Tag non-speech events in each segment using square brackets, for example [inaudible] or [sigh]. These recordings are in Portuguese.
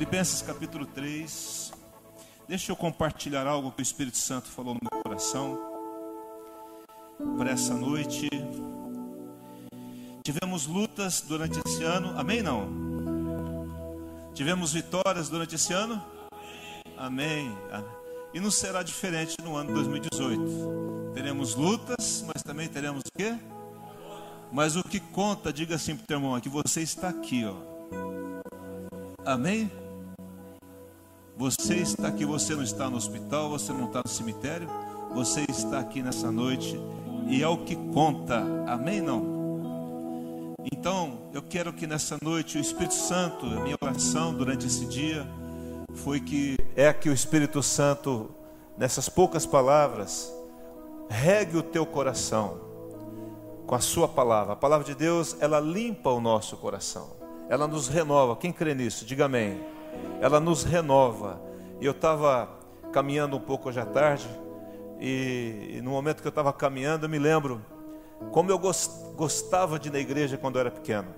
Filipenses capítulo 3. Deixa eu compartilhar algo que o Espírito Santo falou no meu coração para essa noite. Tivemos lutas durante esse ano, amém? Não? Tivemos vitórias durante esse ano? Amém. amém. E não será diferente no ano 2018. Teremos lutas, mas também teremos o quê? Mas o que conta, diga assim para o teu irmão, é que você está aqui, ó. Amém? Você está aqui, você não está no hospital, você não está no cemitério, você está aqui nessa noite e é o que conta. Amém? Não? Então, eu quero que nessa noite o Espírito Santo, a minha oração durante esse dia foi que é que o Espírito Santo, nessas poucas palavras, regue o teu coração com a sua palavra. A palavra de Deus, ela limpa o nosso coração. Ela nos renova. Quem crê nisso? Diga amém. Ela nos renova. E eu estava caminhando um pouco hoje à tarde, e, e no momento que eu estava caminhando, eu me lembro como eu gostava de ir na igreja quando eu era pequeno.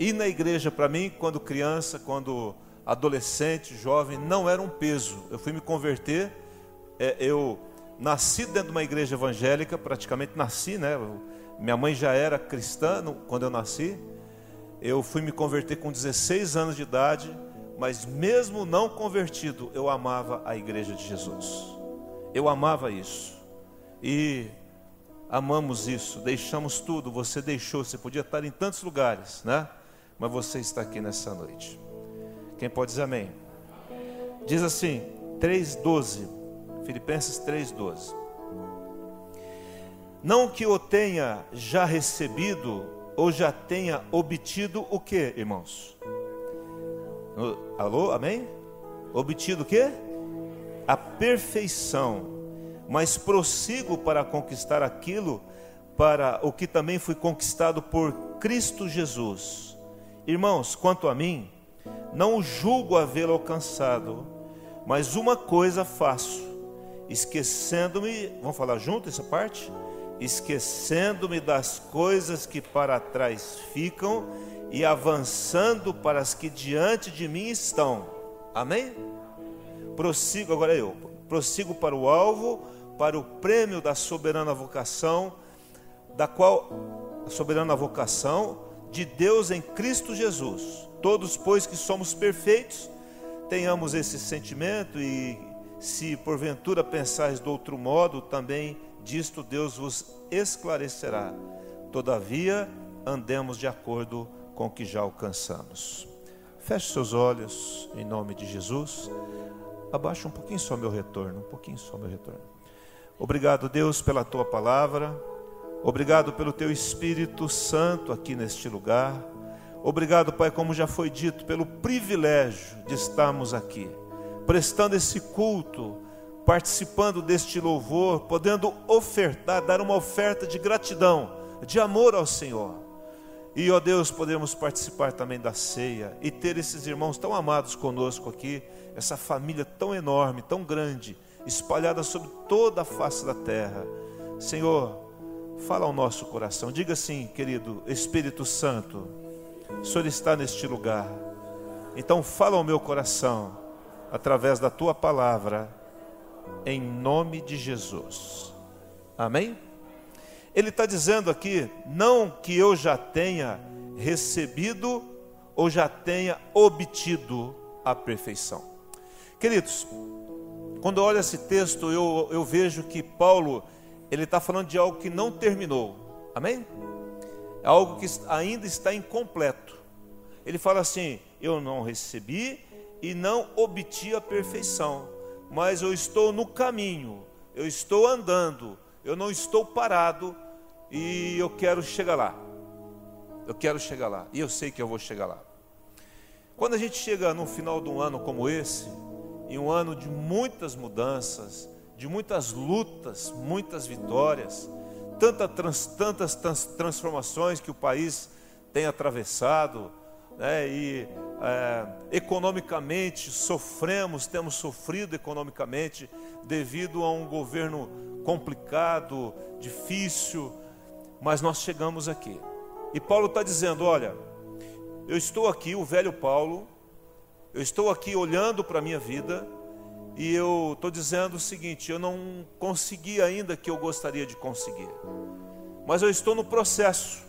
Ir na igreja para mim, quando criança, quando adolescente, jovem, não era um peso. Eu fui me converter, é, eu nasci dentro de uma igreja evangélica, praticamente nasci, né? Minha mãe já era cristã quando eu nasci. Eu fui me converter com 16 anos de idade, mas mesmo não convertido, eu amava a igreja de Jesus. Eu amava isso. E amamos isso, deixamos tudo. Você deixou, você podia estar em tantos lugares, né? Mas você está aqui nessa noite. Quem pode dizer amém? Diz assim, 3:12. Filipenses 3:12. Não que o tenha já recebido ou já tenha obtido o que, irmãos? Alô, amém? Obtido o que? A perfeição, mas prossigo para conquistar aquilo para o que também foi conquistado por Cristo Jesus. Irmãos, quanto a mim, não julgo havê-lo alcançado, mas uma coisa faço, esquecendo-me, vamos falar junto essa parte? esquecendo-me das coisas que para trás ficam e avançando para as que diante de mim estão. Amém? Prossigo, agora eu, prossigo para o alvo, para o prêmio da soberana vocação, da qual a soberana vocação de Deus em Cristo Jesus. Todos, pois que somos perfeitos, tenhamos esse sentimento e se porventura pensais de outro modo, também disto Deus vos esclarecerá. Todavia, andemos de acordo com o que já alcançamos. Feche seus olhos em nome de Jesus. Abaixa um pouquinho só meu retorno, um pouquinho só meu retorno. Obrigado, Deus, pela tua palavra. Obrigado pelo teu Espírito Santo aqui neste lugar. Obrigado, Pai, como já foi dito, pelo privilégio de estarmos aqui, prestando esse culto participando deste louvor, podendo ofertar, dar uma oferta de gratidão, de amor ao Senhor. E, ó Deus, podemos participar também da ceia e ter esses irmãos tão amados conosco aqui, essa família tão enorme, tão grande, espalhada sobre toda a face da terra. Senhor, fala ao nosso coração. Diga assim, querido Espírito Santo, o Senhor está neste lugar. Então fala ao meu coração através da tua palavra em nome de Jesus. Amém? Ele está dizendo aqui, não que eu já tenha recebido ou já tenha obtido a perfeição. Queridos, quando eu olho esse texto, eu, eu vejo que Paulo, ele está falando de algo que não terminou. Amém? É algo que ainda está incompleto. Ele fala assim: Eu não recebi e não obti a perfeição mas eu estou no caminho, eu estou andando, eu não estou parado e eu quero chegar lá. Eu quero chegar lá e eu sei que eu vou chegar lá. Quando a gente chega no final de um ano como esse, em um ano de muitas mudanças, de muitas lutas, muitas vitórias, tanta trans, tantas trans, transformações que o país tem atravessado, né, e é, economicamente sofremos, temos sofrido economicamente devido a um governo complicado, difícil, mas nós chegamos aqui. E Paulo está dizendo: olha, eu estou aqui, o velho Paulo, Eu estou aqui olhando para a minha vida e eu estou dizendo o seguinte: eu não consegui ainda que eu gostaria de conseguir, mas eu estou no processo.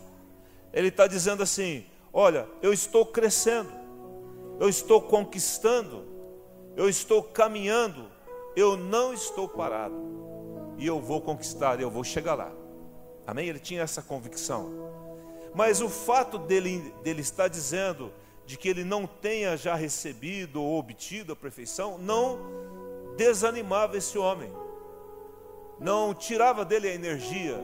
Ele está dizendo assim: olha, eu estou crescendo, eu estou conquistando, eu estou caminhando, eu não estou parado, e eu vou conquistar, eu vou chegar lá. Amém? Ele tinha essa convicção. Mas o fato dele, dele estar dizendo de que ele não tenha já recebido ou obtido a perfeição, não desanimava esse homem, não tirava dele a energia,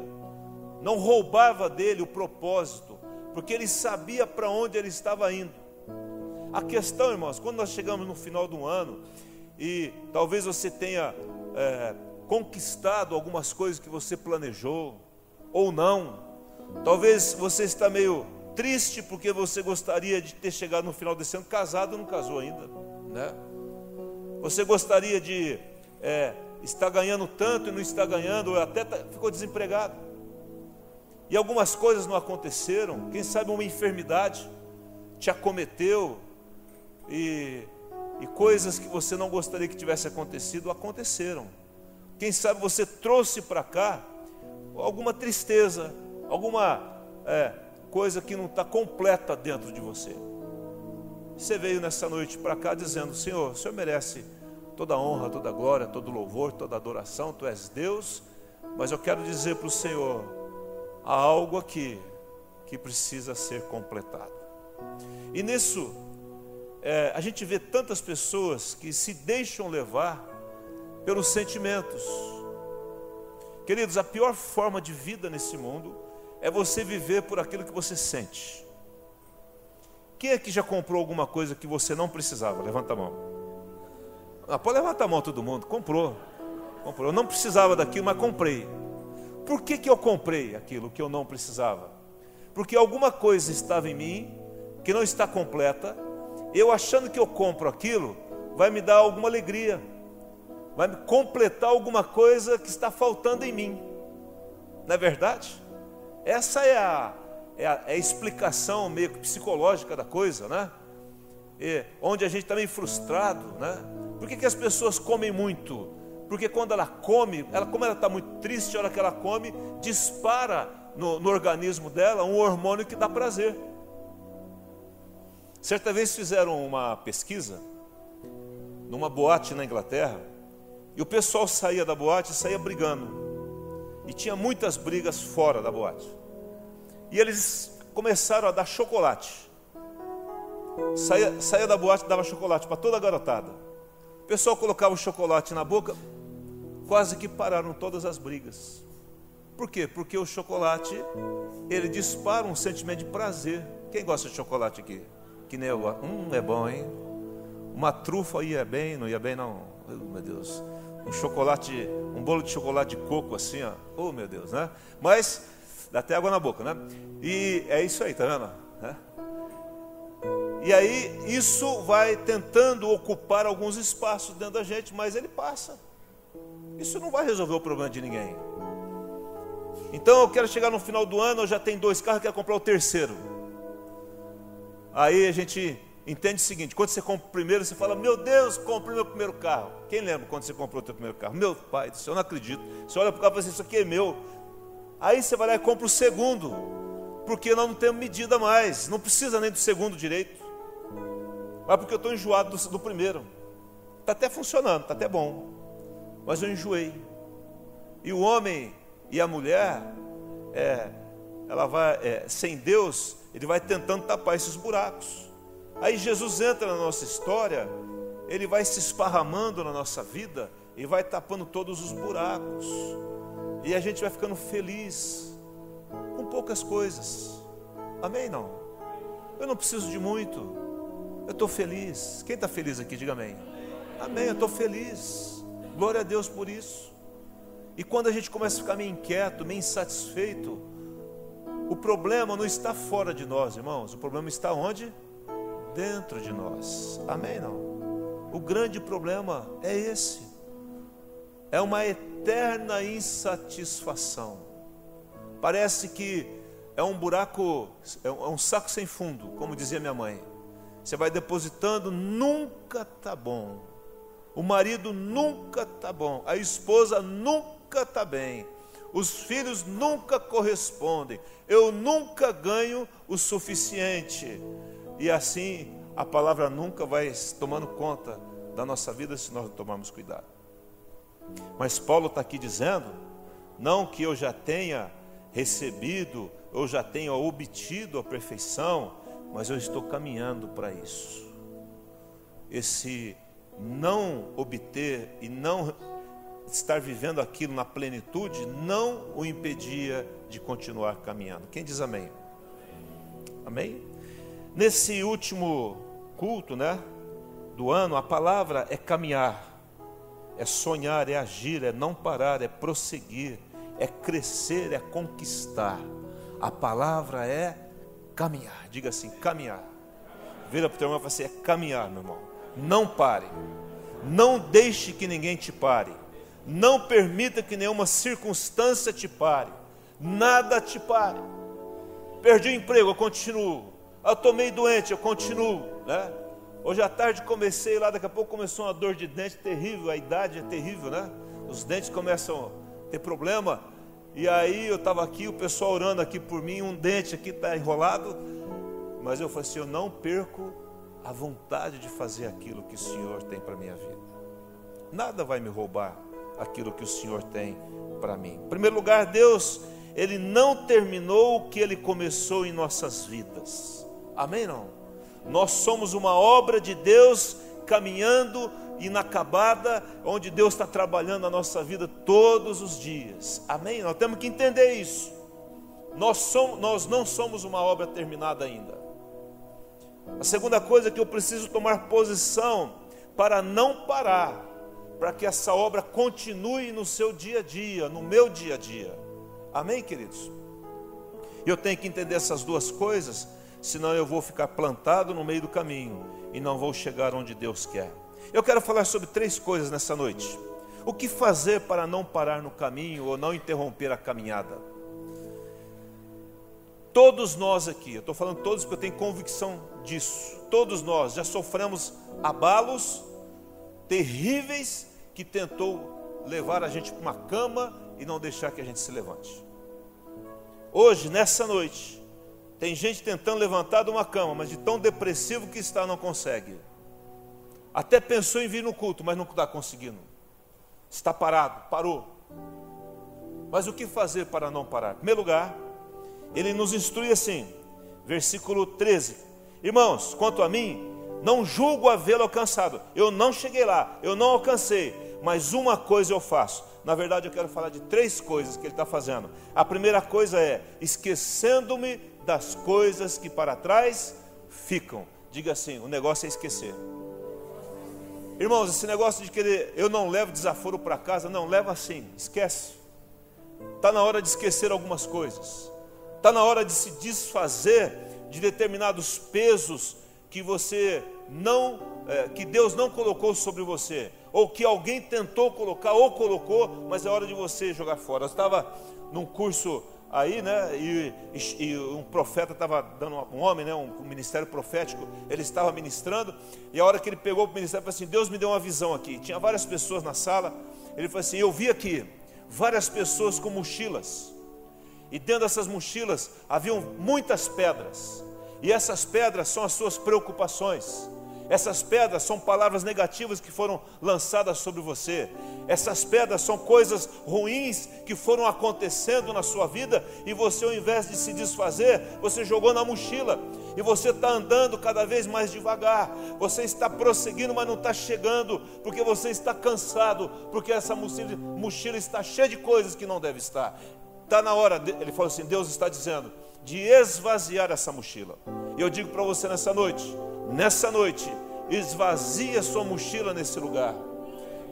não roubava dele o propósito, porque ele sabia para onde ele estava indo. A questão, irmãos, quando nós chegamos no final do ano e talvez você tenha é, conquistado algumas coisas que você planejou ou não, talvez você está meio triste porque você gostaria de ter chegado no final desse ano casado, não casou ainda, né? Você gostaria de é, estar ganhando tanto e não está ganhando, ou até tá, ficou desempregado. E algumas coisas não aconteceram, quem sabe uma enfermidade te acometeu e, e coisas que você não gostaria que tivesse acontecido aconteceram. Quem sabe você trouxe para cá alguma tristeza, alguma é, coisa que não está completa dentro de você. Você veio nessa noite para cá dizendo: Senhor, o Senhor merece toda honra, toda glória, todo louvor, toda adoração, Tu és Deus, mas eu quero dizer para o Senhor: há algo aqui que precisa ser completado. E nisso, é, a gente vê tantas pessoas que se deixam levar pelos sentimentos. Queridos, a pior forma de vida nesse mundo é você viver por aquilo que você sente. Quem é que já comprou alguma coisa que você não precisava? Levanta a mão. Ah, pode levantar a mão todo mundo. Comprou. Comprou. Eu não precisava daquilo, mas comprei. Por que, que eu comprei aquilo que eu não precisava? Porque alguma coisa estava em mim que não está completa. Eu achando que eu compro aquilo, vai me dar alguma alegria, vai me completar alguma coisa que está faltando em mim. Não é verdade? Essa é a, é a, é a explicação meio que psicológica da coisa, né? E, onde a gente está meio frustrado, né? Por que, que as pessoas comem muito? Porque quando ela come, ela, como ela está muito triste, a hora que ela come, dispara no, no organismo dela um hormônio que dá prazer. Certa vez fizeram uma pesquisa numa boate na Inglaterra, e o pessoal saía da boate e saía brigando. E tinha muitas brigas fora da boate. E eles começaram a dar chocolate. Saía, saía da boate e dava chocolate para toda a garotada. O pessoal colocava o chocolate na boca, quase que pararam todas as brigas. Por quê? Porque o chocolate, ele dispara um sentimento de prazer. Quem gosta de chocolate aqui? Que nem eu gosto. Hum, é bom, hein? Uma trufa ia bem, não ia bem não. Meu Deus um chocolate, um bolo de chocolate de coco assim, ó. Oh, meu Deus, né? Mas dá até água na boca, né? E é isso aí, tá vendo? É. E aí isso vai tentando ocupar alguns espaços dentro da gente, mas ele passa. Isso não vai resolver o problema de ninguém. Então eu quero chegar no final do ano, eu já tenho dois carros, quero comprar o terceiro. Aí a gente entende o seguinte: quando você compra o primeiro, você fala, meu Deus, comprei meu primeiro carro. Quem lembra quando você comprou o seu primeiro carro? Meu pai eu não acredito. Você olha para o carro e fala assim, isso aqui é meu. Aí você vai lá e compra o segundo, porque nós não temos medida mais, não precisa nem do segundo direito. Mas porque eu estou enjoado do, do primeiro. Está até funcionando, está até bom. Mas eu enjoei. E o homem e a mulher, é, ela vai, é, sem Deus, ele vai tentando tapar esses buracos. Aí Jesus entra na nossa história, ele vai se esparramando na nossa vida e vai tapando todos os buracos. E a gente vai ficando feliz com poucas coisas. Amém? Não? Eu não preciso de muito. Eu estou feliz. Quem está feliz aqui, diga amém. Amém, eu estou feliz. Glória a Deus por isso. E quando a gente começa a ficar meio inquieto, meio insatisfeito, o problema não está fora de nós, irmãos. O problema está onde? Dentro de nós. Amém? Não? O grande problema é esse. É uma eterna insatisfação. Parece que é um buraco, é um saco sem fundo, como dizia minha mãe. Você vai depositando, nunca tá bom. O marido nunca tá bom, a esposa nunca tá bem. Os filhos nunca correspondem. Eu nunca ganho o suficiente. E assim a palavra nunca vai tomando conta da nossa vida se nós não tomarmos cuidado. Mas Paulo está aqui dizendo, não que eu já tenha recebido, ou já tenha obtido a perfeição, mas eu estou caminhando para isso. Esse não obter e não estar vivendo aquilo na plenitude não o impedia de continuar caminhando. Quem diz amém? Amém? Nesse último culto, né, do ano, a palavra é caminhar, é sonhar, é agir, é não parar, é prosseguir, é crescer, é conquistar. A palavra é caminhar. Diga assim, caminhar. Vira para o teu irmão e fala assim: é caminhar, meu irmão. Não pare. Não deixe que ninguém te pare. Não permita que nenhuma circunstância te pare. Nada te pare. Perdi o emprego, eu continuo. Eu tomei doente, eu continuo. Né? Hoje à tarde comecei lá, daqui a pouco começou uma dor de dente terrível, a idade é terrível, né? Os dentes começam a ter problema. E aí eu estava aqui, o pessoal orando aqui por mim, um dente aqui está enrolado. Mas eu falei assim: eu não perco a vontade de fazer aquilo que o Senhor tem para a minha vida. Nada vai me roubar aquilo que o Senhor tem para mim. Em primeiro lugar, Deus, Ele não terminou o que Ele começou em nossas vidas. Amém? Não? Nós somos uma obra de Deus caminhando inacabada, onde Deus está trabalhando a nossa vida todos os dias. Amém? Nós temos que entender isso. Nós, somos, nós não somos uma obra terminada ainda. A segunda coisa é que eu preciso tomar posição para não parar, para que essa obra continue no seu dia a dia, no meu dia a dia. Amém, queridos? Eu tenho que entender essas duas coisas, senão eu vou ficar plantado no meio do caminho e não vou chegar onde Deus quer. Eu quero falar sobre três coisas nessa noite. O que fazer para não parar no caminho ou não interromper a caminhada? Todos nós aqui, eu estou falando todos porque eu tenho convicção disso, todos nós já sofremos abalos terríveis que tentou levar a gente para uma cama e não deixar que a gente se levante. Hoje, nessa noite, tem gente tentando levantar de uma cama, mas de tão depressivo que está, não consegue. Até pensou em vir no culto, mas não está conseguindo. Está parado, parou. Mas o que fazer para não parar? Em primeiro lugar, ele nos instrui assim, versículo 13: Irmãos, quanto a mim, não julgo havê-lo alcançado. Eu não cheguei lá, eu não alcancei, mas uma coisa eu faço. Na verdade, eu quero falar de três coisas que ele está fazendo. A primeira coisa é esquecendo-me das coisas que para trás ficam. Diga assim: o negócio é esquecer. Irmãos, esse negócio de querer, eu não levo desaforo para casa, não, leva assim, esquece. Está na hora de esquecer algumas coisas. Está na hora de se desfazer de determinados pesos que você não, é, que Deus não colocou sobre você, ou que alguém tentou colocar ou colocou, mas é hora de você jogar fora. Eu estava num curso aí, né? E, e, e um profeta estava dando um homem, né? Um, um, ministério profético. Ele estava ministrando e a hora que ele pegou o ministério, falou assim: Deus me deu uma visão aqui. Tinha várias pessoas na sala. Ele falou assim: Eu vi aqui várias pessoas com mochilas e dentro dessas mochilas haviam muitas pedras. E essas pedras são as suas preocupações. Essas pedras são palavras negativas que foram lançadas sobre você. Essas pedras são coisas ruins que foram acontecendo na sua vida e você, ao invés de se desfazer, você jogou na mochila e você está andando cada vez mais devagar. Você está prosseguindo, mas não está chegando porque você está cansado, porque essa mochila, está cheia de coisas que não deve estar. Está na hora, ele falou assim: Deus está dizendo, de esvaziar essa mochila. E eu digo para você nessa noite, nessa noite, esvazia sua mochila nesse lugar,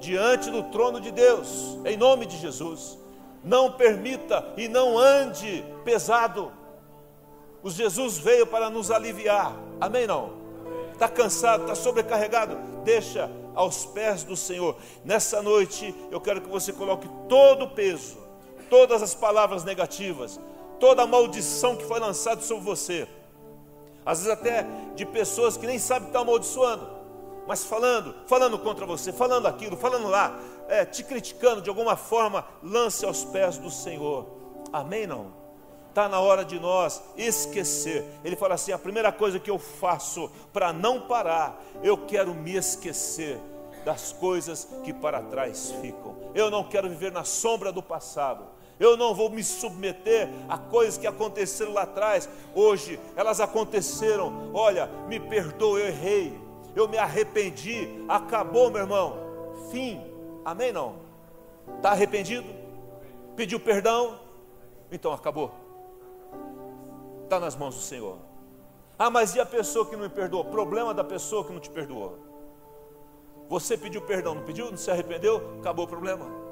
diante do trono de Deus, em nome de Jesus. Não permita e não ande pesado. O Jesus veio para nos aliviar. Amém? Não? Está cansado, está sobrecarregado? Deixa aos pés do Senhor. Nessa noite eu quero que você coloque todo o peso, todas as palavras negativas, toda a maldição que foi lançada sobre você às vezes até de pessoas que nem sabem que estão amaldiçoando, mas falando, falando contra você, falando aquilo, falando lá, é, te criticando de alguma forma, lance aos pés do Senhor. Amém? Não? Está na hora de nós esquecer. Ele fala assim: a primeira coisa que eu faço para não parar, eu quero me esquecer das coisas que para trás ficam. Eu não quero viver na sombra do passado. Eu não vou me submeter a coisas que aconteceram lá atrás. Hoje elas aconteceram. Olha, me perdoa, eu errei. Eu me arrependi. Acabou, meu irmão. Fim. Amém? Não? Está arrependido? Pediu perdão? Então acabou. Está nas mãos do Senhor. Ah, mas e a pessoa que não me perdoou? Problema da pessoa que não te perdoou. Você pediu perdão, não pediu? Não se arrependeu? Acabou o problema.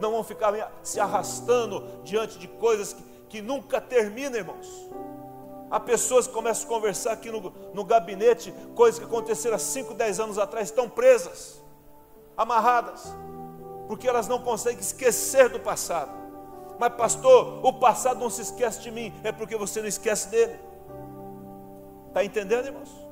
Não vão ficar se arrastando diante de coisas que, que nunca terminam, irmãos. Há pessoas que começam a conversar aqui no, no gabinete, coisas que aconteceram há 5, 10 anos atrás, estão presas, amarradas, porque elas não conseguem esquecer do passado. Mas, pastor, o passado não se esquece de mim, é porque você não esquece dele. Está entendendo, irmãos?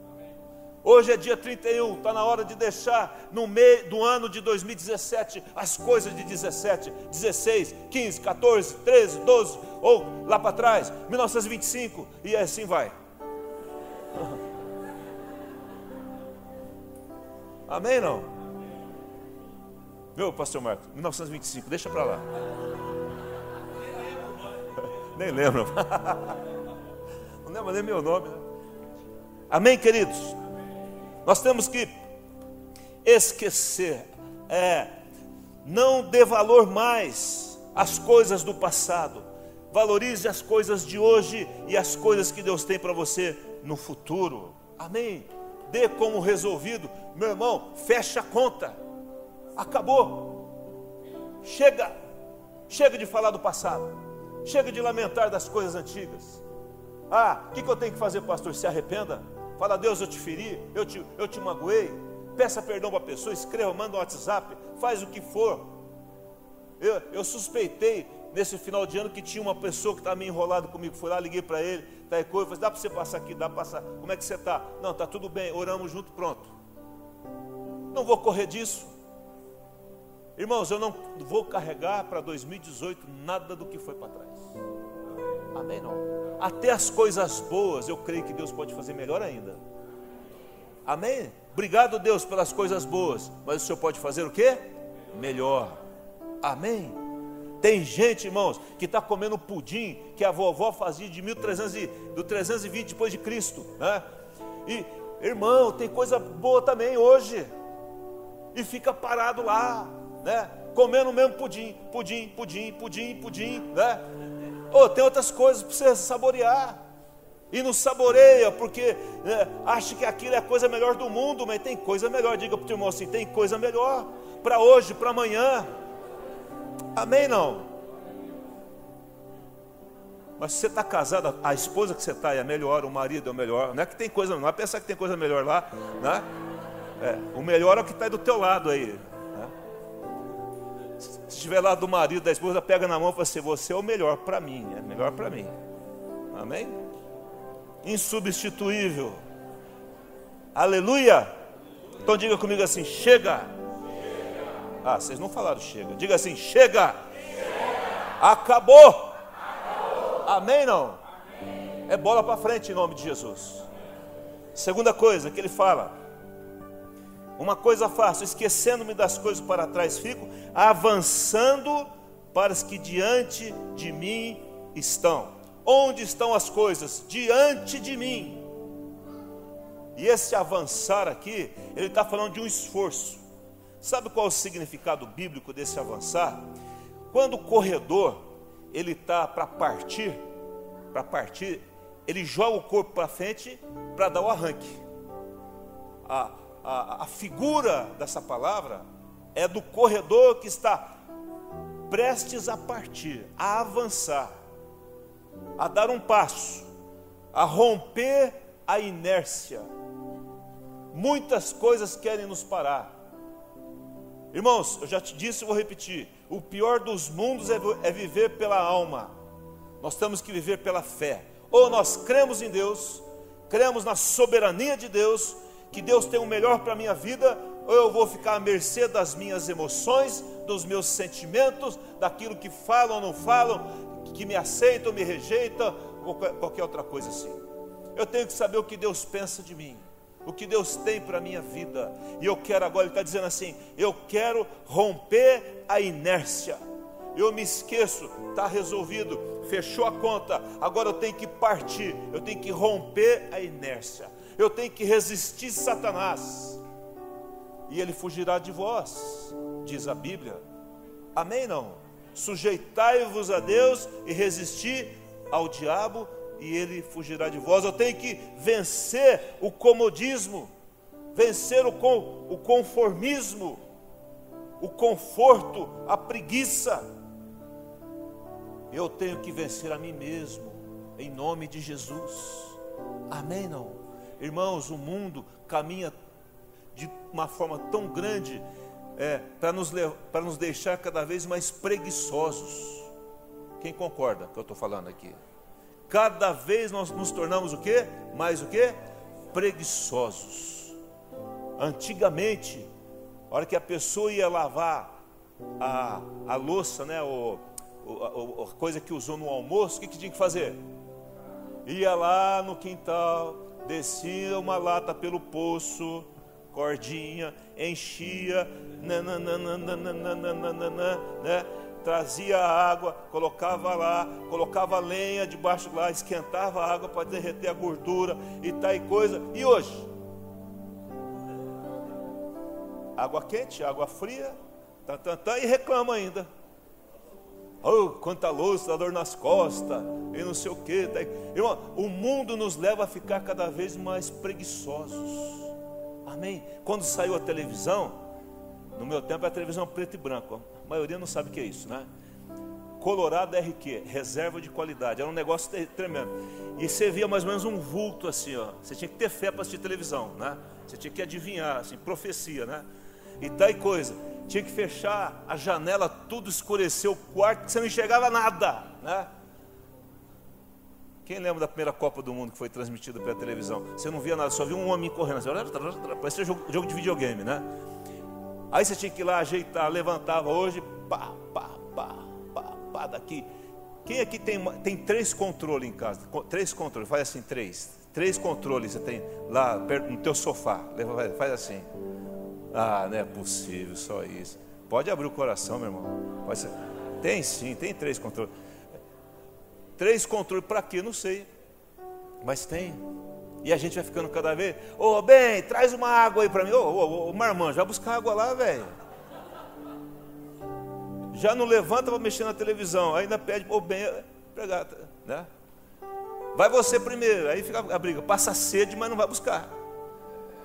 Hoje é dia 31, está na hora de deixar no meio do ano de 2017 as coisas de 17, 16, 15, 14, 13, 12, ou lá para trás, 1925, e assim vai. [laughs] Amém não? Meu pastor Marcos, 1925, deixa para lá. [laughs] Nem lembro. [laughs] Não lembro nem meu nome. Né? Amém, queridos? Nós temos que esquecer, é, não dê valor mais às coisas do passado, valorize as coisas de hoje e as coisas que Deus tem para você no futuro. Amém? Dê como resolvido, meu irmão, fecha a conta, acabou, chega, chega de falar do passado, chega de lamentar das coisas antigas. Ah, o que, que eu tenho que fazer, pastor? Se arrependa Fala, Deus, eu te feri, eu te, eu te magoei. Peça perdão para a pessoa, escreva, manda um WhatsApp, faz o que for. Eu, eu suspeitei nesse final de ano que tinha uma pessoa que estava meio enrolado comigo. Fui lá, liguei para ele, tá coisa, falei, dá para você passar aqui, dá para passar. Como é que você está? Não, está tudo bem, oramos junto, pronto. Não vou correr disso. Irmãos, eu não vou carregar para 2018 nada do que foi para trás. Amém? Não. Até as coisas boas, eu creio que Deus pode fazer melhor ainda. Amém? Obrigado, Deus, pelas coisas boas, mas o Senhor pode fazer o que? Melhor. Amém? Tem gente, irmãos, que está comendo pudim que a vovó fazia de 1300 e, do 320 depois de Cristo, né? E, irmão, tem coisa boa também hoje. E fica parado lá, né? Comendo o mesmo pudim, pudim, pudim, pudim, pudim, né? Oh, tem outras coisas para você saborear. E não saboreia porque né, acha que aquilo é a coisa melhor do mundo, mas tem coisa melhor. Diga para o teu irmão assim: tem coisa melhor para hoje, para amanhã. Amém? Não? Mas se você está casado, a esposa que você está é melhor, o marido é o melhor. Não é que tem coisa, não é pensar que tem coisa melhor lá, né? É, o melhor é o que está do teu lado aí. Se estiver lá do marido, da esposa, pega na mão e fala assim: Você é o melhor para mim, é melhor para mim. Amém? Insubstituível. Aleluia. Então diga comigo assim: Chega. Ah, vocês não falaram chega. Diga assim: Chega. Acabou. Acabou. Amém? Não? Amém. É bola para frente em nome de Jesus. Segunda coisa que ele fala: uma coisa faço, esquecendo-me das coisas para trás fico, avançando para as que diante de mim estão. Onde estão as coisas? Diante de mim. E esse avançar aqui, ele está falando de um esforço. Sabe qual é o significado bíblico desse avançar? Quando o corredor ele está para partir, para partir, ele joga o corpo para frente para dar o arranque. A, a, a figura dessa palavra é do corredor que está prestes a partir, a avançar, a dar um passo, a romper a inércia. Muitas coisas querem nos parar. Irmãos, eu já te disse e vou repetir: o pior dos mundos é, é viver pela alma. Nós temos que viver pela fé. Ou nós cremos em Deus cremos na soberania de Deus, que Deus tem o melhor para a minha vida, ou eu vou ficar à mercê das minhas emoções, dos meus sentimentos, daquilo que falam ou não falam, que me aceitam, me rejeitam, ou qualquer outra coisa assim. Eu tenho que saber o que Deus pensa de mim, o que Deus tem para a minha vida, e eu quero agora, Ele está dizendo assim: eu quero romper a inércia. Eu me esqueço, está resolvido, fechou a conta, agora eu tenho que partir, eu tenho que romper a inércia, eu tenho que resistir Satanás e ele fugirá de vós, diz a Bíblia. Amém? Não? Sujeitai-vos a Deus e resisti ao diabo, e ele fugirá de vós. Eu tenho que vencer o comodismo, vencer o, o conformismo, o conforto, a preguiça. Eu tenho que vencer a mim mesmo, em nome de Jesus. Amém? Não? Irmãos, o mundo caminha de uma forma tão grande é, para nos, nos deixar cada vez mais preguiçosos. Quem concorda que eu estou falando aqui? Cada vez nós nos tornamos o que? Mais o que? Preguiçosos. Antigamente, a hora que a pessoa ia lavar a, a louça, né, o, o, a, coisa que usou no almoço, o que, que tinha que fazer? Ia lá no quintal, descia uma lata pelo poço, cordinha, enchia, né? trazia água, colocava lá, colocava lenha debaixo lá, esquentava a água para derreter a gordura e tal e coisa. E hoje? Água quente, água fria, tá, tá, tá, e reclama ainda. Oh, quanta louça, dor nas costas, e não sei o que. Irmão, o mundo nos leva a ficar cada vez mais preguiçosos. Amém? Quando saiu a televisão, no meu tempo a televisão preto e branco. A maioria não sabe o que é isso, né? Colorado RQ, reserva de qualidade. Era um negócio tremendo. E você via mais ou menos um vulto assim, ó. Você tinha que ter fé para assistir televisão, né? Você tinha que adivinhar, assim, profecia, né? E tal coisa. Tinha que fechar a janela, tudo escureceu o quarto, você não enxergava nada, né? Quem lembra da primeira Copa do Mundo que foi transmitida pela televisão? Você não via nada, só via um homem correndo assim, parecia jogo, jogo de videogame, né? Aí você tinha que ir lá ajeitar, levantava hoje, pá, pá, pá, pá, pá, daqui. Quem aqui tem, tem três controles em casa? Três controles, faz assim, três. Três controles você tem lá no teu sofá. Faz assim. Ah, não é possível, só isso. Pode abrir o coração, meu irmão. Tem sim, tem três controles. Três controles para quê? Não sei. Mas tem. E a gente vai ficando cada vez. Ô, oh, bem, traz uma água aí para mim. Ô, ô, ô, marmanjo, vai buscar água lá, velho. Já não levanta para mexer na televisão. Ainda pede, ô, oh, bem, pegar, né? Vai você primeiro. Aí fica a briga. Passa sede, mas não vai buscar.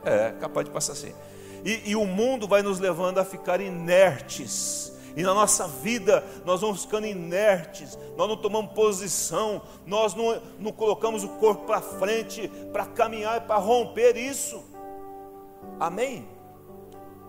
É, capaz de passar sede. E, e o mundo vai nos levando a ficar inertes e na nossa vida nós vamos ficando inertes, nós não tomamos posição, nós não, não colocamos o corpo para frente para caminhar e para romper isso. Amém?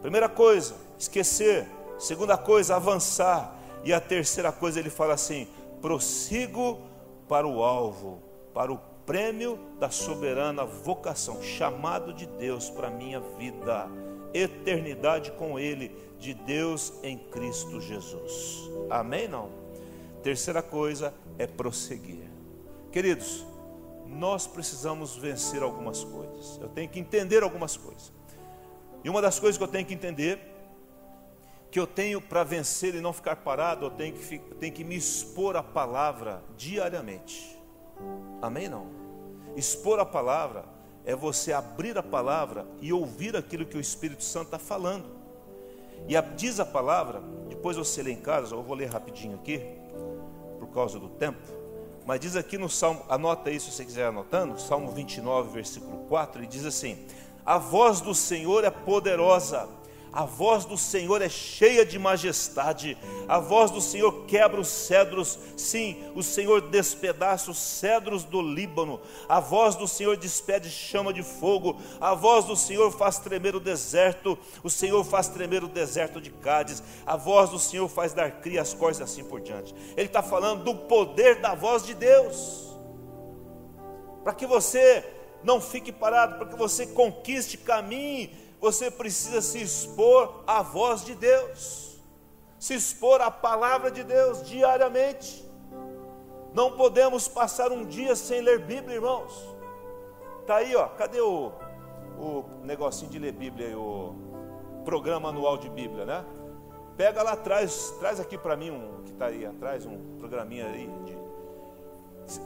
Primeira coisa, esquecer. Segunda coisa, avançar. E a terceira coisa, ele fala assim: prossigo para o alvo, para o prêmio da soberana vocação, chamado de Deus para a minha vida, eternidade com Ele de Deus em Cristo Jesus. Amém? Não? Terceira coisa é prosseguir. Queridos, nós precisamos vencer algumas coisas. Eu tenho que entender algumas coisas. E uma das coisas que eu tenho que entender, que eu tenho para vencer e não ficar parado, eu tenho que, tenho que me expor à palavra diariamente. Amém? Não? Expor a palavra é você abrir a palavra e ouvir aquilo que o Espírito Santo está falando. E a, diz a palavra, depois você lê em casa, eu vou ler rapidinho aqui, por causa do tempo. Mas diz aqui no Salmo, anota isso se você quiser anotando, Salmo 29, versículo 4, ele diz assim: A voz do Senhor é poderosa a voz do Senhor é cheia de majestade. A voz do Senhor quebra os cedros. Sim, o Senhor despedaça os cedros do Líbano. A voz do Senhor despede chama de fogo. A voz do Senhor faz tremer o deserto. O Senhor faz tremer o deserto de Cádiz. A voz do Senhor faz dar cria as coisas assim por diante. Ele está falando do poder da voz de Deus. Para que você Não fique parado, para que você conquiste, caminhe, você precisa se expor à voz de Deus, se expor à palavra de Deus diariamente. Não podemos passar um dia sem ler Bíblia, irmãos. Tá aí, ó. Cadê o, o negocinho de ler Bíblia aí, o programa anual de Bíblia, né? Pega lá atrás, traz aqui para mim um que está aí atrás, um programinha aí. De,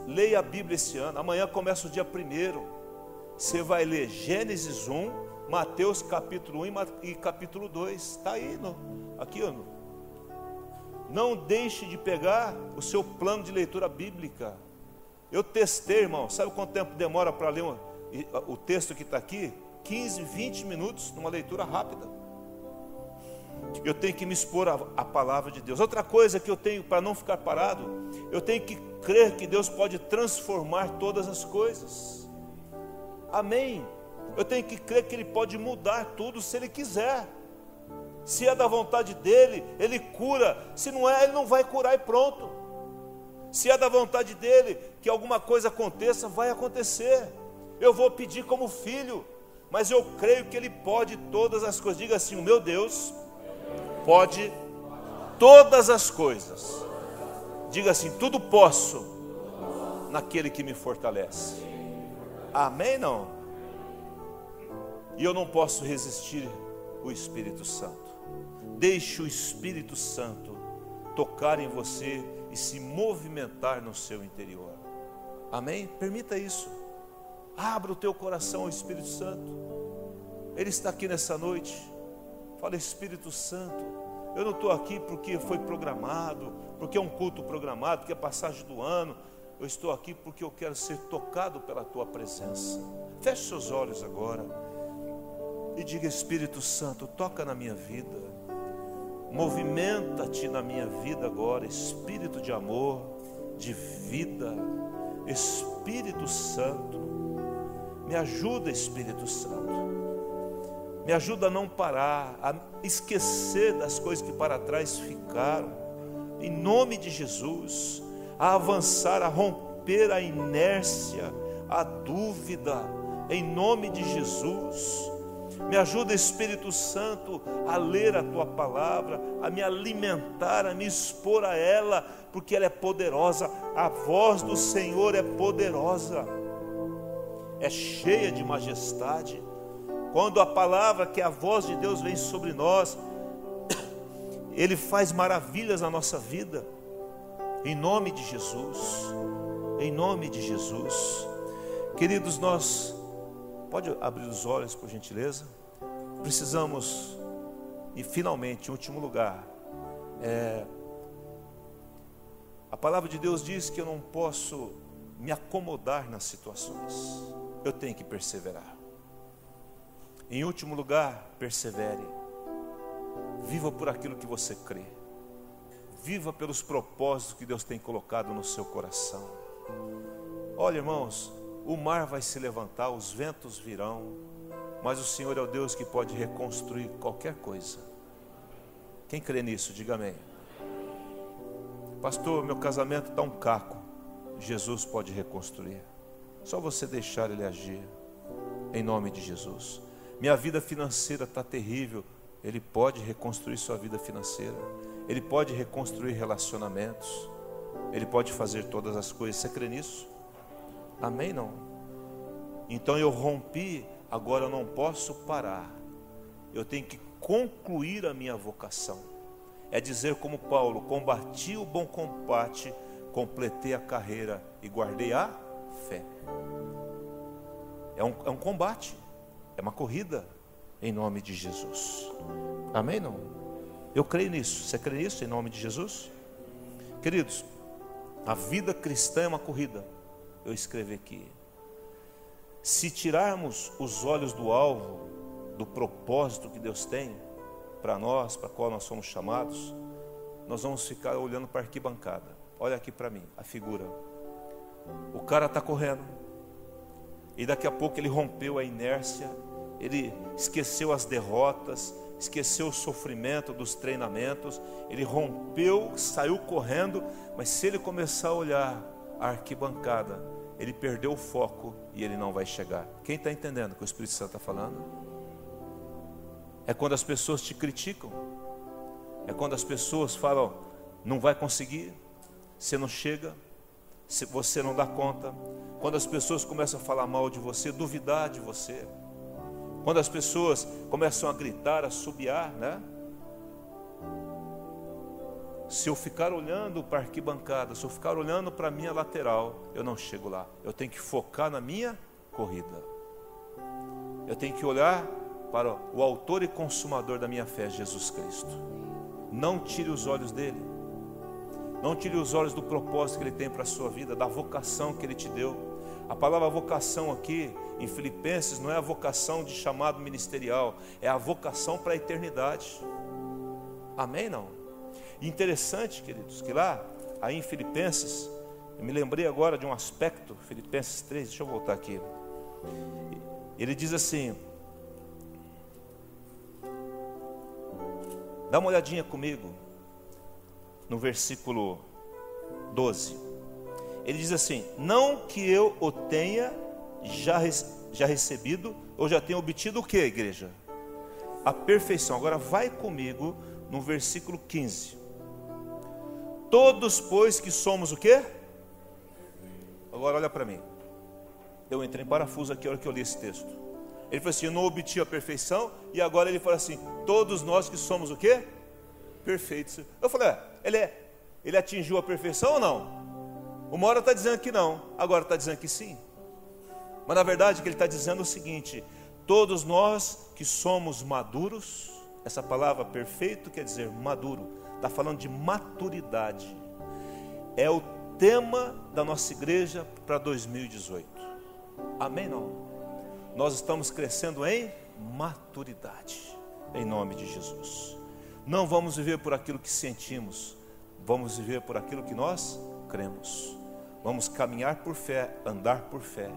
leia a Bíblia esse ano. Amanhã começa o dia primeiro. Você vai ler Gênesis 1, Mateus capítulo 1 e capítulo 2. Está aí, no, aqui, ó. Não deixe de pegar o seu plano de leitura bíblica. Eu testei, irmão. Sabe quanto tempo demora para ler o texto que está aqui? 15, 20 minutos numa leitura rápida eu tenho que me expor à palavra de Deus. Outra coisa que eu tenho para não ficar parado, eu tenho que crer que Deus pode transformar todas as coisas. Amém. Eu tenho que crer que Ele pode mudar tudo se Ele quiser. Se é da vontade dEle, Ele cura. Se não é, Ele não vai curar e pronto. Se é da vontade dEle que alguma coisa aconteça, vai acontecer. Eu vou pedir como filho, mas eu creio que Ele pode todas as coisas. Diga assim: o meu Deus pode todas as coisas. Diga assim: tudo posso naquele que me fortalece. Amém? Não? E eu não posso resistir o Espírito Santo. Deixe o Espírito Santo tocar em você e se movimentar no seu interior. Amém? Permita isso. Abra o teu coração ao Espírito Santo. Ele está aqui nessa noite. Fala, Espírito Santo, eu não estou aqui porque foi programado, porque é um culto programado, porque é passagem do ano. Eu estou aqui porque eu quero ser tocado pela tua presença. Feche seus olhos agora e diga: Espírito Santo, toca na minha vida, movimenta-te na minha vida agora, Espírito de amor, de vida, Espírito Santo, me ajuda, Espírito Santo. Me ajuda a não parar, a esquecer das coisas que para trás ficaram. Em nome de Jesus, a avançar, a romper a inércia, a dúvida. Em nome de Jesus. Me ajuda, Espírito Santo, a ler a tua palavra, a me alimentar, a me expor a ela, porque ela é poderosa. A voz do Senhor é poderosa, é cheia de majestade. Quando a palavra, que é a voz de Deus vem sobre nós, [coughs] Ele faz maravilhas na nossa vida, em nome de Jesus, em nome de Jesus. Queridos, nós, pode abrir os olhos por gentileza, precisamos, e finalmente, em último lugar, é, a palavra de Deus diz que eu não posso me acomodar nas situações, eu tenho que perseverar. Em último lugar, persevere. Viva por aquilo que você crê. Viva pelos propósitos que Deus tem colocado no seu coração. Olha, irmãos, o mar vai se levantar, os ventos virão, mas o Senhor é o Deus que pode reconstruir qualquer coisa. Quem crê nisso, diga amém. Pastor, meu casamento está um caco. Jesus pode reconstruir. Só você deixar Ele agir. Em nome de Jesus. Minha vida financeira está terrível. Ele pode reconstruir sua vida financeira. Ele pode reconstruir relacionamentos. Ele pode fazer todas as coisas. Você crê nisso? Amém? Não? Então eu rompi, agora eu não posso parar. Eu tenho que concluir a minha vocação. É dizer como Paulo: combati o bom combate, completei a carreira e guardei a fé. É um, é um combate. É uma corrida em nome de Jesus. Amém? Não? Eu creio nisso. Você crê nisso em nome de Jesus? Queridos, a vida cristã é uma corrida. Eu escrevi aqui. Se tirarmos os olhos do alvo, do propósito que Deus tem para nós, para qual nós somos chamados, nós vamos ficar olhando para a arquibancada. Olha aqui para mim, a figura. O cara está correndo. E daqui a pouco ele rompeu a inércia ele esqueceu as derrotas, esqueceu o sofrimento dos treinamentos, ele rompeu, saiu correndo, mas se ele começar a olhar a arquibancada, ele perdeu o foco e ele não vai chegar. Quem está entendendo o que o Espírito Santo está falando? É quando as pessoas te criticam, é quando as pessoas falam, não vai conseguir, você não chega, você não dá conta. Quando as pessoas começam a falar mal de você, duvidar de você. Quando as pessoas começam a gritar, a subiar, né? Se eu ficar olhando para a arquibancada, se eu ficar olhando para a minha lateral, eu não chego lá. Eu tenho que focar na minha corrida. Eu tenho que olhar para o autor e consumador da minha fé, Jesus Cristo. Não tire os olhos dele. Não tire os olhos do propósito que ele tem para a sua vida, da vocação que ele te deu. A palavra vocação aqui em Filipenses não é a vocação de chamado ministerial, é a vocação para a eternidade. Amém? Não? Interessante, queridos, que lá, aí em Filipenses, eu me lembrei agora de um aspecto, Filipenses 3, deixa eu voltar aqui. Ele diz assim: Dá uma olhadinha comigo no versículo 12. Ele diz assim: Não que eu o tenha já, já recebido, ou já tenha obtido o que, igreja? A perfeição. Agora vai comigo no versículo 15. Todos, pois, que somos o quê? Agora olha para mim. Eu entrei em parafuso aqui a hora que eu li esse texto. Ele falou assim: Eu não obtive a perfeição, e agora ele fala assim: Todos nós que somos o quê? Perfeitos. Eu falei: é, ele, é, ele atingiu a perfeição ou não? Uma hora está dizendo que não, agora está dizendo que sim. Mas na verdade que ele está dizendo é o seguinte: Todos nós que somos maduros, essa palavra perfeito quer dizer maduro, está falando de maturidade. É o tema da nossa igreja para 2018. Amém? Não? Nós estamos crescendo em maturidade, em nome de Jesus. Não vamos viver por aquilo que sentimos, vamos viver por aquilo que nós cremos. Vamos caminhar por fé, andar por fé.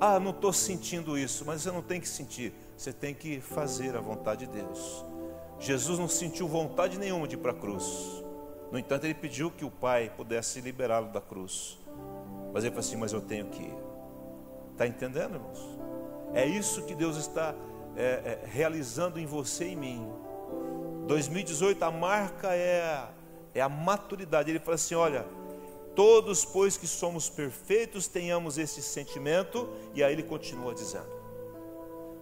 Ah, não estou sentindo isso, mas você não tem que sentir, você tem que fazer a vontade de Deus. Jesus não sentiu vontade nenhuma de ir para a cruz. No entanto, ele pediu que o Pai pudesse liberá-lo da cruz. Mas ele falou assim: Mas eu tenho que ir. Está entendendo, irmãos? É isso que Deus está é, é, realizando em você e em mim. 2018, a marca é, é a maturidade. Ele fala assim: Olha, todos, pois que somos perfeitos, tenhamos esse sentimento. E aí ele continua dizendo.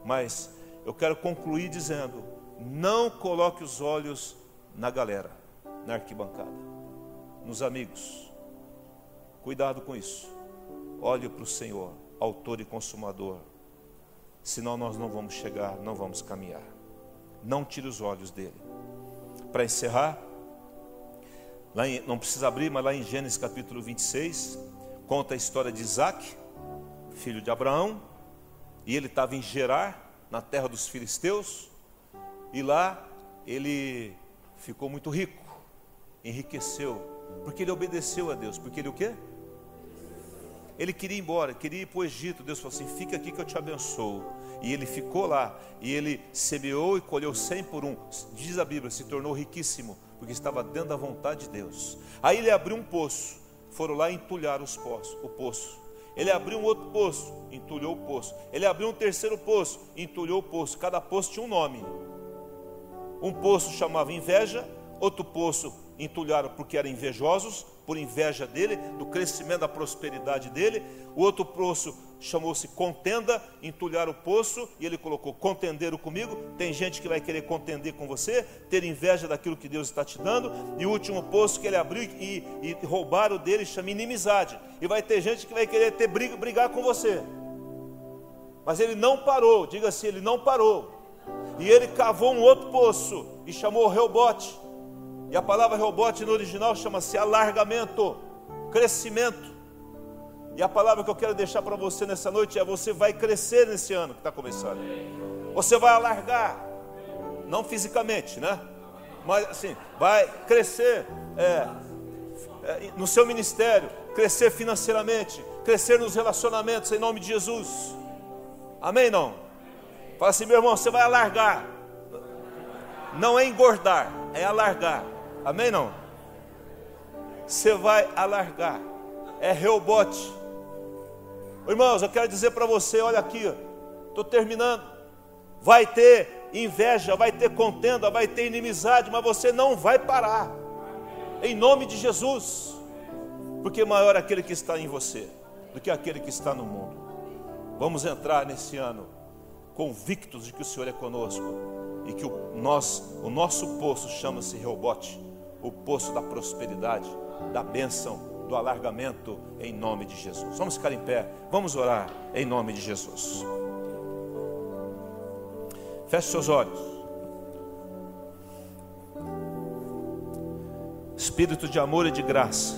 Mas eu quero concluir dizendo não coloque os olhos na galera, na arquibancada, nos amigos. Cuidado com isso. Olhe para o Senhor, autor e consumador. Senão nós não vamos chegar, não vamos caminhar. Não tire os olhos dele. Para encerrar, em, não precisa abrir, mas lá em Gênesis capítulo 26, conta a história de Isaac, filho de Abraão, e ele estava em Gerar, na terra dos filisteus, e lá ele ficou muito rico, enriqueceu, porque ele obedeceu a Deus. Porque ele o quê? Ele queria ir embora, queria ir para o Egito. Deus falou assim: fica aqui que eu te abençoo. E ele ficou lá, e ele semeou e colheu cem por um. Diz a Bíblia, se tornou riquíssimo, porque estava dentro da vontade de Deus. Aí ele abriu um poço, foram lá entulhar os poços, o poço. Ele abriu um outro poço, entulhou o poço. Ele abriu um terceiro poço, entulhou o poço. Cada poço tinha um nome. Um poço chamava inveja, outro poço entulharam porque eram invejosos, por inveja dele, do crescimento da prosperidade dele. O outro poço chamou-se contenda, entulhar o poço e ele colocou contenderam comigo. Tem gente que vai querer contender com você, ter inveja daquilo que Deus está te dando. E o último poço que ele abriu e, e roubaram dele chama inimizade. E vai ter gente que vai querer ter briga, brigar com você. Mas ele não parou, diga assim, ele não parou. E ele cavou um outro poço e chamou Reobote. E a palavra Reobote no original chama-se alargamento, crescimento. E a palavra que eu quero deixar para você nessa noite é: você vai crescer nesse ano que está começando. Você vai alargar, não fisicamente, né? Mas assim, vai crescer é, é, no seu ministério, crescer financeiramente, crescer nos relacionamentos em nome de Jesus. Amém? Não? Fala assim, meu irmão, você vai alargar. Não é engordar, é alargar. Amém não? Você vai alargar. É rebote. Irmãos, eu quero dizer para você, olha aqui, estou terminando. Vai ter inveja, vai ter contenda, vai ter inimizade, mas você não vai parar. Em nome de Jesus. Porque maior é aquele que está em você do que aquele que está no mundo. Vamos entrar nesse ano convictos de que o Senhor é conosco e que o, nós, o nosso poço chama-se Reobote, o poço da prosperidade, da bênção, do alargamento em nome de Jesus. Vamos ficar em pé, vamos orar em nome de Jesus. Feche seus olhos. Espírito de amor e de graça.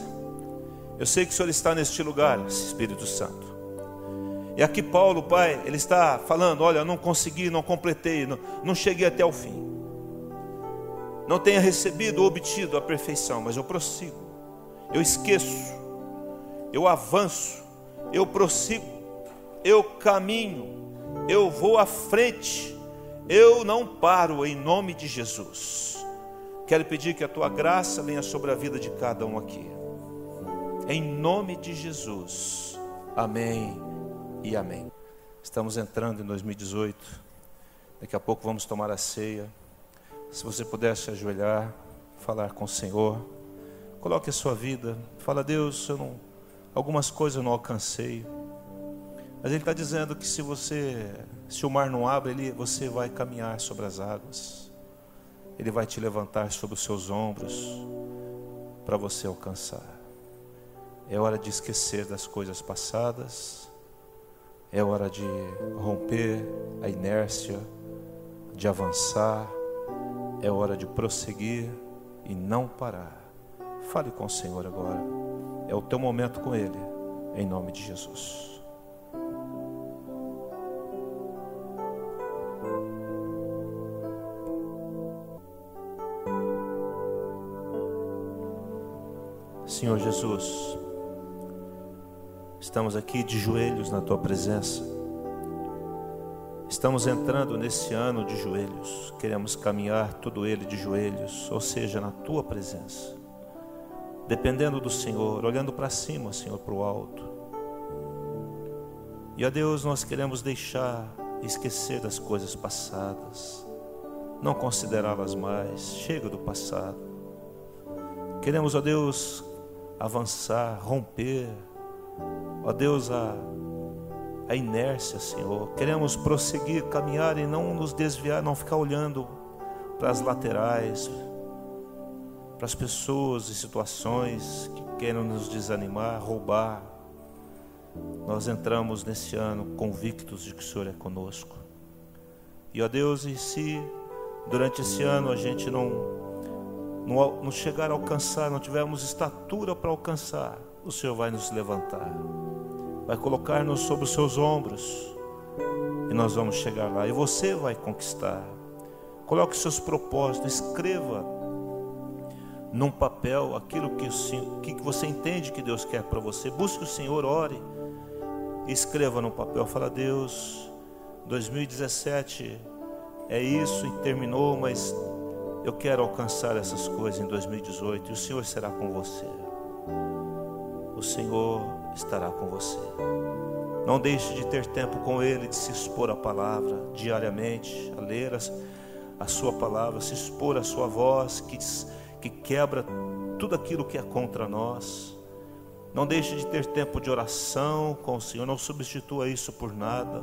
Eu sei que o Senhor está neste lugar, Espírito Santo. E aqui Paulo, Pai, ele está falando: olha, não consegui, não completei, não, não cheguei até o fim. Não tenha recebido ou obtido a perfeição, mas eu prossigo, eu esqueço, eu avanço, eu prossigo, eu caminho, eu vou à frente, eu não paro em nome de Jesus. Quero pedir que a tua graça venha sobre a vida de cada um aqui. Em nome de Jesus. Amém e amém. Estamos entrando em 2018. Daqui a pouco vamos tomar a ceia. Se você puder se ajoelhar, falar com o Senhor, coloque a sua vida. Fala, Deus, eu não, algumas coisas eu não alcancei. Mas Ele está dizendo que se você, se o mar não abre, ele, você vai caminhar sobre as águas. Ele vai te levantar sobre os seus ombros para você alcançar. É hora de esquecer das coisas passadas é hora de romper a inércia, de avançar, é hora de prosseguir e não parar. Fale com o Senhor agora. É o teu momento com Ele, em nome de Jesus. Senhor Jesus, Estamos aqui de joelhos na tua presença. Estamos entrando nesse ano de joelhos. Queremos caminhar todo ele de joelhos, ou seja, na tua presença. Dependendo do Senhor, olhando para cima, Senhor, para o alto. E a Deus, nós queremos deixar esquecer das coisas passadas, não considerá-las mais, chega do passado. Queremos, ó Deus, avançar, romper, Ó Deus, a, a inércia, Senhor. Queremos prosseguir, caminhar e não nos desviar, não ficar olhando para as laterais, para as pessoas e situações que querem nos desanimar, roubar. Nós entramos nesse ano convictos de que o Senhor é conosco. E ó Deus, e se durante esse ano a gente não, não, não chegar a alcançar, não tivermos estatura para alcançar, o Senhor vai nos levantar vai colocar-nos sobre os seus ombros e nós vamos chegar lá. E você vai conquistar. Coloque seus propósitos, escreva num papel aquilo que, que você entende que Deus quer para você. Busque o Senhor, ore, escreva no papel. Fala, Deus, 2017 é isso e terminou, mas eu quero alcançar essas coisas em 2018 e o Senhor será com você. Senhor estará com você. Não deixe de ter tempo com Ele, de se expor à palavra diariamente, a ler a, a Sua palavra, se expor à Sua voz, que, que quebra tudo aquilo que é contra nós. Não deixe de ter tempo de oração com o Senhor, não substitua isso por nada.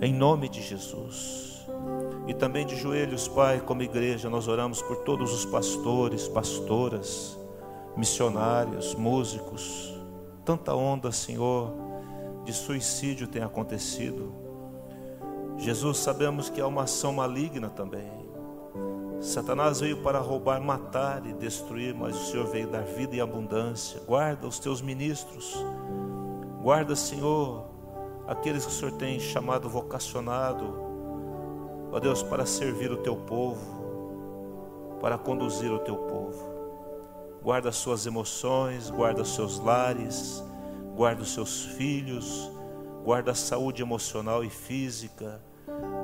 Em nome de Jesus. E também de joelhos, Pai, como igreja, nós oramos por todos os pastores, pastoras, missionários, músicos, tanta onda, Senhor, de suicídio tem acontecido. Jesus, sabemos que há uma ação maligna também. Satanás veio para roubar, matar e destruir, mas o Senhor veio dar vida e abundância. Guarda os teus ministros. Guarda, Senhor, aqueles que o Senhor tem chamado, vocacionado, ó Deus, para servir o teu povo, para conduzir o teu povo guarda suas emoções, guarda seus lares, guarda os seus filhos, guarda a saúde emocional e física,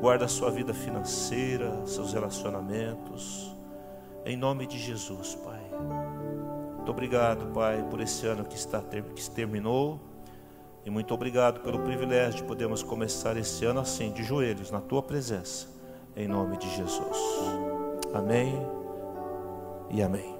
guarda a sua vida financeira, seus relacionamentos. Em nome de Jesus, Pai. Muito obrigado, Pai, por esse ano que está que terminou E muito obrigado pelo privilégio de podermos começar esse ano assim, de joelhos, na tua presença, em nome de Jesus. Amém e amém.